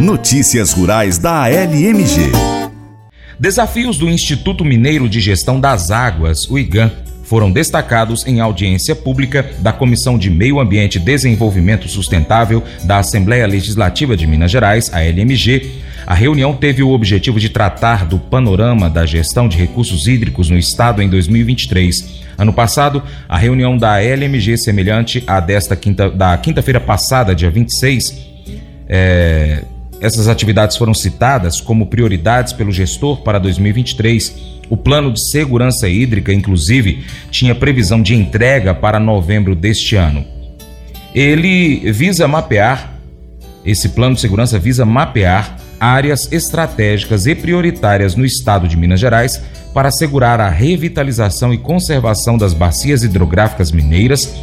Notícias Rurais da ALMG. Desafios do Instituto Mineiro de Gestão das Águas, o IGAN, foram destacados em audiência pública da Comissão de Meio Ambiente e Desenvolvimento Sustentável da Assembleia Legislativa de Minas Gerais, a LMG. A reunião teve o objetivo de tratar do panorama da gestão de recursos hídricos no estado em 2023. Ano passado, a reunião da LMG, semelhante à desta quinta, da quinta-feira passada, dia 26, é, essas atividades foram citadas como prioridades pelo gestor para 2023 o plano de segurança hídrica, inclusive, tinha previsão de entrega para novembro deste ano. Ele visa mapear, esse plano de segurança visa mapear áreas estratégicas e prioritárias no estado de Minas Gerais para assegurar a revitalização e conservação das bacias hidrográficas mineiras,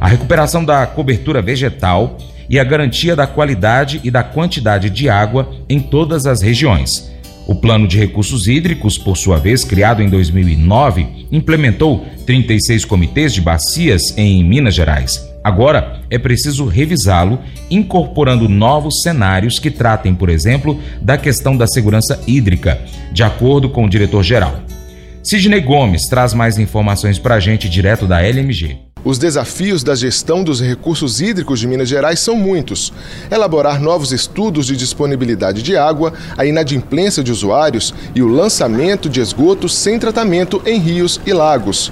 a recuperação da cobertura vegetal e a garantia da qualidade e da quantidade de água em todas as regiões. O Plano de Recursos Hídricos, por sua vez, criado em 2009, implementou 36 comitês de bacias em Minas Gerais. Agora é preciso revisá-lo, incorporando novos cenários que tratem, por exemplo, da questão da segurança hídrica, de acordo com o diretor-geral. Sidney Gomes traz mais informações para a gente direto da LMG. Os desafios da gestão dos recursos hídricos de Minas Gerais são muitos. Elaborar novos estudos de disponibilidade de água, a inadimplência de usuários e o lançamento de esgotos sem tratamento em rios e lagos.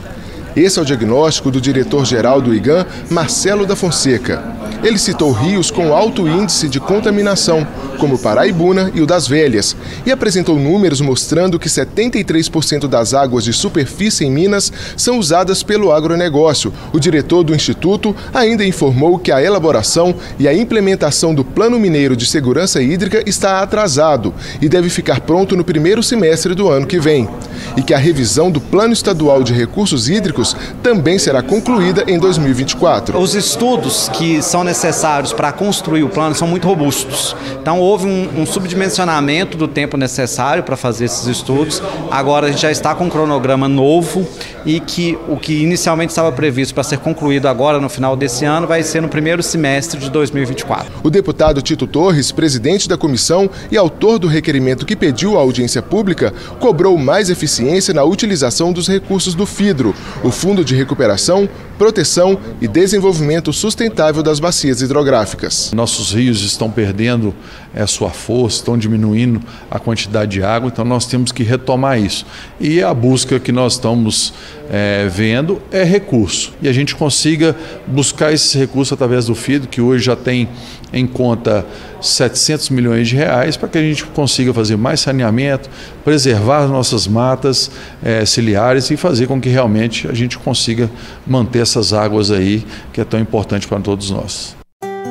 Esse é o diagnóstico do diretor-geral do IGAN, Marcelo da Fonseca. Ele citou rios com alto índice de contaminação, como o Paraibuna e o das Velhas, e apresentou números mostrando que 73% das águas de superfície em Minas são usadas pelo agronegócio. O diretor do Instituto ainda informou que a elaboração e a implementação do Plano Mineiro de Segurança Hídrica está atrasado e deve ficar pronto no primeiro semestre do ano que vem, e que a revisão do Plano Estadual de Recursos Hídricos também será concluída em 2024. Os estudos que são necessários para construir o plano são muito robustos. Então, houve um, um subdimensionamento do tempo necessário para fazer esses estudos. Agora a gente já está com um cronograma novo e que o que inicialmente estava previsto para ser concluído agora no final desse ano vai ser no primeiro semestre de 2024. O deputado Tito Torres, presidente da comissão e autor do requerimento que pediu a audiência pública, cobrou mais eficiência na utilização dos recursos do FIDRO, o Fundo de Recuperação, Proteção e Desenvolvimento Sustentável das Bacias Hidrográficas. Nossos rios estão perdendo a sua força, estão diminuindo a quantidade de água, então nós temos que retomar isso. E a busca que nós estamos é, vendo é recurso. E a gente consiga buscar esses recursos através do FIDO, que hoje já tem em conta 700 milhões de reais, para que a gente consiga fazer mais saneamento, preservar as nossas matas é, ciliares e fazer com que realmente a gente consiga manter essas águas aí, que é tão importante para todos nós.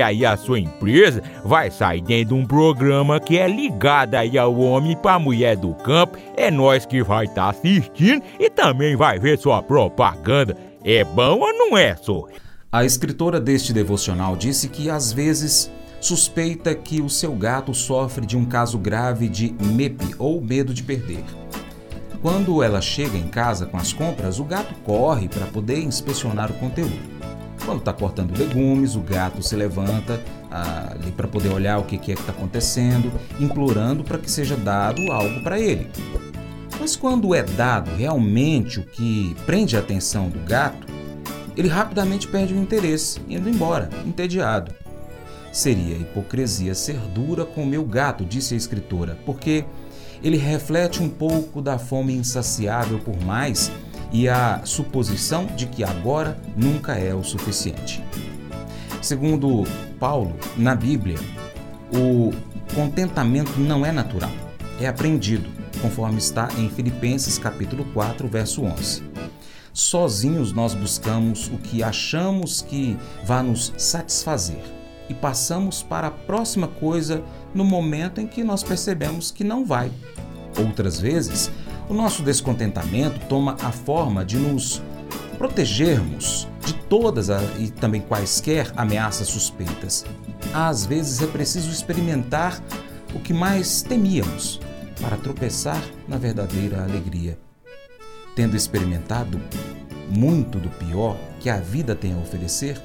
aí a sua empresa vai sair dentro de um programa que é ligado aí ao homem para a mulher do campo. É nós que vai estar tá assistindo e também vai ver sua propaganda. É bom ou não é, só? A escritora deste devocional disse que às vezes suspeita que o seu gato sofre de um caso grave de MEP ou medo de perder. Quando ela chega em casa com as compras, o gato corre para poder inspecionar o conteúdo. Quando está cortando legumes, o gato se levanta ah, ali para poder olhar o que, que é que está acontecendo, implorando para que seja dado algo para ele. Mas quando é dado realmente o que prende a atenção do gato, ele rapidamente perde o interesse, indo embora, entediado. Seria hipocrisia ser dura com o meu gato, disse a escritora, porque ele reflete um pouco da fome insaciável por mais e a suposição de que agora nunca é o suficiente. Segundo Paulo, na Bíblia, o contentamento não é natural, é aprendido, conforme está em Filipenses capítulo 4, verso 11. Sozinhos nós buscamos o que achamos que vai nos satisfazer. e passamos para a próxima coisa no momento em que nós percebemos que não vai. Outras vezes, o nosso descontentamento toma a forma de nos protegermos de todas a, e também quaisquer ameaças suspeitas. Às vezes é preciso experimentar o que mais temíamos para tropeçar na verdadeira alegria. Tendo experimentado muito do pior que a vida tem a oferecer,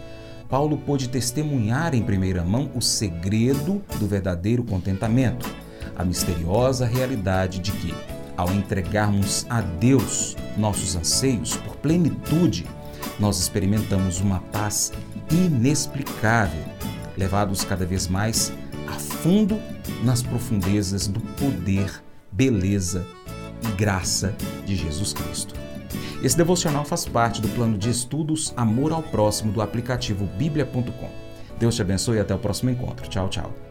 Paulo pôde testemunhar em primeira mão o segredo do verdadeiro contentamento, a misteriosa realidade de que, ao entregarmos a Deus nossos anseios por plenitude, nós experimentamos uma paz inexplicável, levados cada vez mais a fundo nas profundezas do poder, beleza e graça de Jesus Cristo. Esse devocional faz parte do plano de estudos Amor ao Próximo do aplicativo bíblia.com. Deus te abençoe e até o próximo encontro. Tchau, tchau.